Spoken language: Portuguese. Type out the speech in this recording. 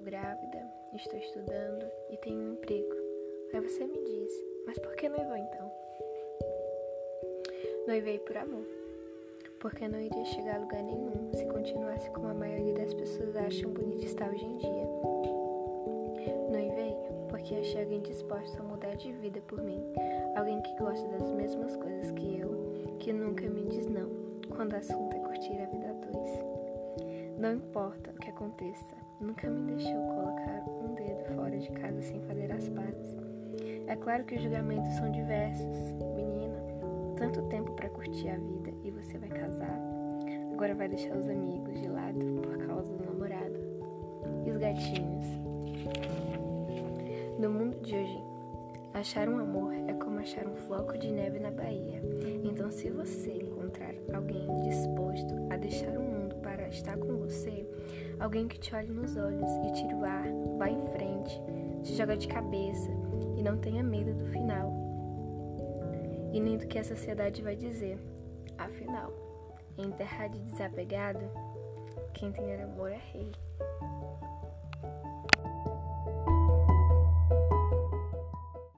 grávida, estou estudando e tenho um emprego. Aí você me diz, mas por que noivou então? Noivei por amor, porque não iria chegar a lugar nenhum se continuasse como a maioria das pessoas acham bonito estar hoje em dia. Noivei porque achei alguém disposto a mudar de vida por mim, alguém que gosta das mesmas coisas que eu, que nunca me diz não, quando o assunto é curtir a vida a dois. Não importa o que aconteça, nunca me deixou colocar um dedo fora de casa sem fazer as pazes. É claro que os julgamentos são diversos. Menina, tanto tempo para curtir a vida e você vai casar. Agora vai deixar os amigos de lado por causa do namorado. E os gatinhos? No mundo de hoje, achar um amor é como achar um floco de neve na Bahia. Então, se você encontrar alguém disposto a deixar mundo para estar com você, alguém que te olhe nos olhos e tire o ar, vá em frente, se joga de cabeça e não tenha medo do final. E nem do que a sociedade vai dizer. Afinal, em terra de desapegado, quem tem amor é rei.